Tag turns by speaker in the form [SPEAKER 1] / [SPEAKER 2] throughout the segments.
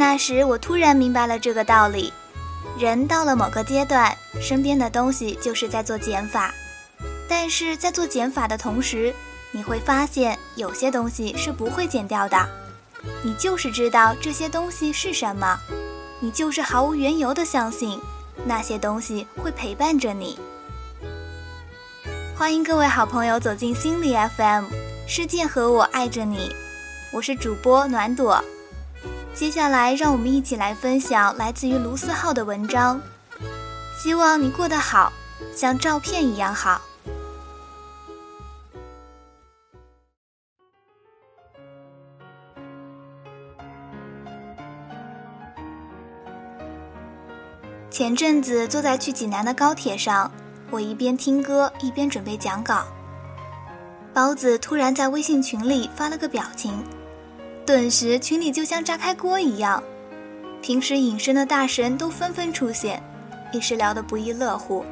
[SPEAKER 1] 那时我突然明白了这个道理：人到了某个阶段，身边的东西就是在做减法，但是在做减法的同时，你会发现有些东西是不会减掉的。你就是知道这些东西是什么，你就是毫无缘由的相信那些东西会陪伴着你。欢迎各位好朋友走进心理 FM，世界和我爱着你，我是主播暖朵。接下来，让我们一起来分享来自于卢思浩的文章。希望你过得好，像照片一样好。前阵子坐在去济南的高铁上。我一边听歌一边准备讲稿，包子突然在微信群里发了个表情，顿时群里就像炸开锅一样，平时隐身的大神都纷纷出现，一时聊得不亦乐乎。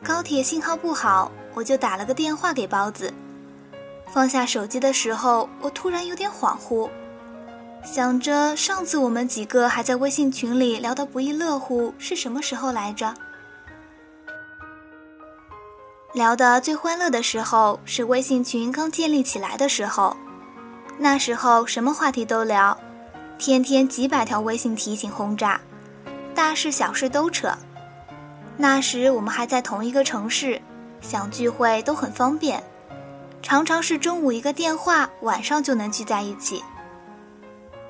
[SPEAKER 1] 高铁信号不好，我就打了个电话给包子。放下手机的时候，我突然有点恍惚，想着上次我们几个还在微信群里聊得不亦乐乎是什么时候来着？聊得最欢乐的时候是微信群刚建立起来的时候，那时候什么话题都聊，天天几百条微信提醒轰炸，大事小事都扯。那时我们还在同一个城市，想聚会都很方便，常常是中午一个电话，晚上就能聚在一起。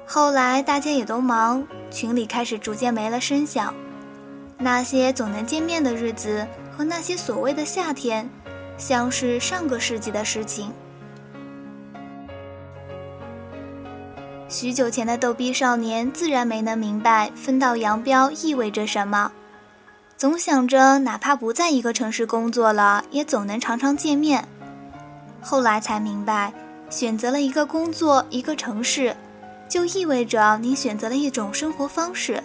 [SPEAKER 1] 后来大家也都忙，群里开始逐渐没了声响，那些总能见面的日子。和那些所谓的夏天，像是上个世纪的事情。许久前的逗逼少年自然没能明白分道扬镳意味着什么，总想着哪怕不在一个城市工作了，也总能常常见面。后来才明白，选择了一个工作、一个城市，就意味着你选择了一种生活方式。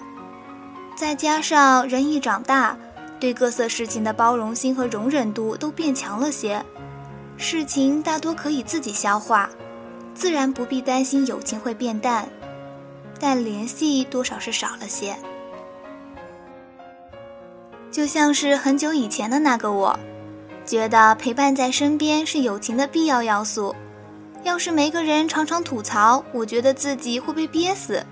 [SPEAKER 1] 再加上人一长大。对各色事情的包容心和容忍度都变强了些，事情大多可以自己消化，自然不必担心友情会变淡，但联系多少是少了些。就像是很久以前的那个我，觉得陪伴在身边是友情的必要要素，要是没个人常常吐槽，我觉得自己会被憋死。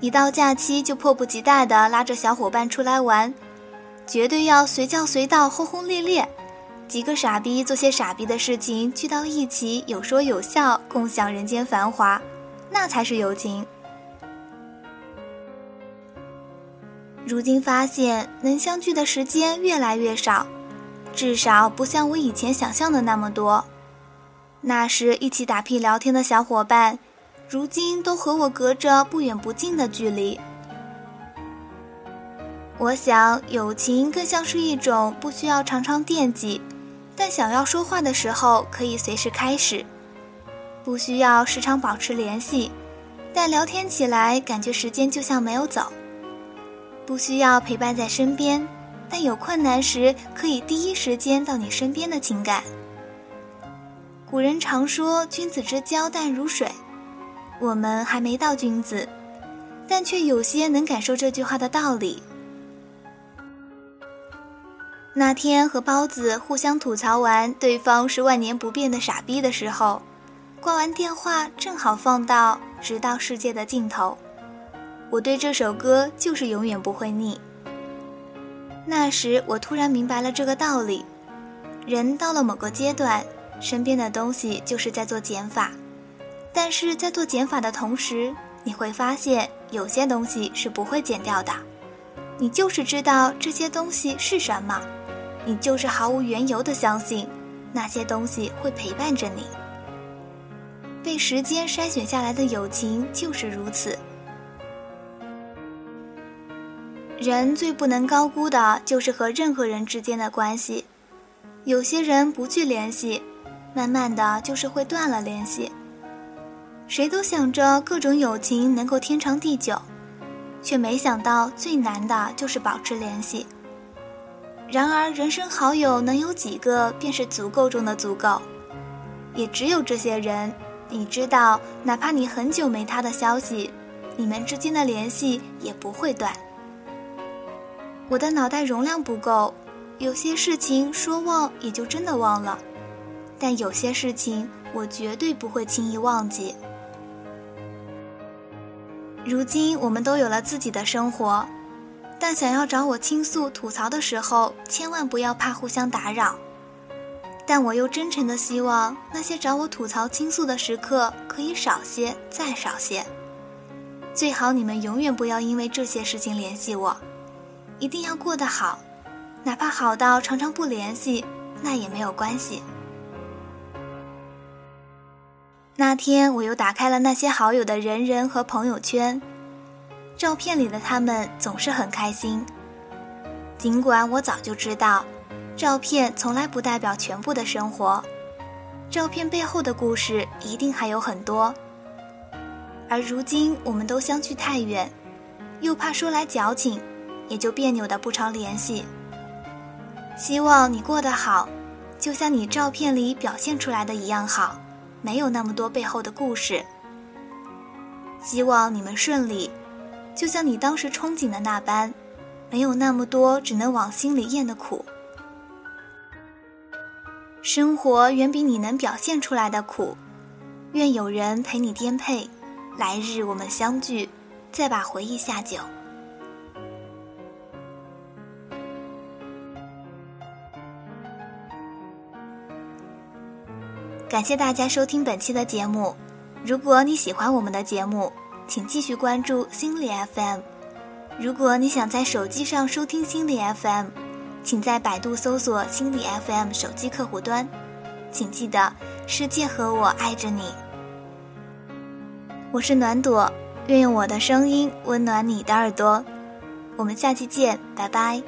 [SPEAKER 1] 一到假期就迫不及待地拉着小伙伴出来玩。绝对要随叫随到，轰轰烈烈，几个傻逼做些傻逼的事情，聚到一起有说有笑，共享人间繁华，那才是友情。如今发现能相聚的时间越来越少，至少不像我以前想象的那么多。那时一起打屁聊天的小伙伴，如今都和我隔着不远不近的距离。我想，友情更像是一种不需要常常惦记，但想要说话的时候可以随时开始；不需要时常保持联系，但聊天起来感觉时间就像没有走；不需要陪伴在身边，但有困难时可以第一时间到你身边的情感。古人常说“君子之交淡如水”，我们还没到君子，但却有些能感受这句话的道理。那天和包子互相吐槽完对方是万年不变的傻逼的时候，挂完电话正好放到《直到世界的尽头》，我对这首歌就是永远不会腻。那时我突然明白了这个道理：人到了某个阶段，身边的东西就是在做减法，但是在做减法的同时，你会发现有些东西是不会减掉的，你就是知道这些东西是什么。你就是毫无缘由的相信，那些东西会陪伴着你。被时间筛选下来的友情就是如此。人最不能高估的就是和任何人之间的关系。有些人不去联系，慢慢的就是会断了联系。谁都想着各种友情能够天长地久，却没想到最难的就是保持联系。然而，人生好友能有几个，便是足够中的足够。也只有这些人，你知道，哪怕你很久没他的消息，你们之间的联系也不会断。我的脑袋容量不够，有些事情说忘也就真的忘了，但有些事情我绝对不会轻易忘记。如今我们都有了自己的生活，但想要找我倾诉吐槽的时候，千万不要怕互相打扰。但我又真诚的希望那些找我吐槽倾诉的时刻可以少些，再少些。最好你们永远不要因为这些事情联系我，一定要过得好，哪怕好到常常不联系，那也没有关系。那天我又打开了那些好友的人人和朋友圈，照片里的他们总是很开心。尽管我早就知道，照片从来不代表全部的生活，照片背后的故事一定还有很多。而如今我们都相距太远，又怕说来矫情，也就别扭的不常联系。希望你过得好，就像你照片里表现出来的一样好。没有那么多背后的故事。希望你们顺利，就像你当时憧憬的那般，没有那么多只能往心里咽的苦。生活远比你能表现出来的苦。愿有人陪你颠沛，来日我们相聚，再把回忆下酒。感谢大家收听本期的节目。如果你喜欢我们的节目，请继续关注心理 FM。如果你想在手机上收听心理 FM，请在百度搜索心理 FM 手机客户端。请记得，世界和我爱着你。我是暖朵，愿用我的声音温暖你的耳朵。我们下期见，拜拜。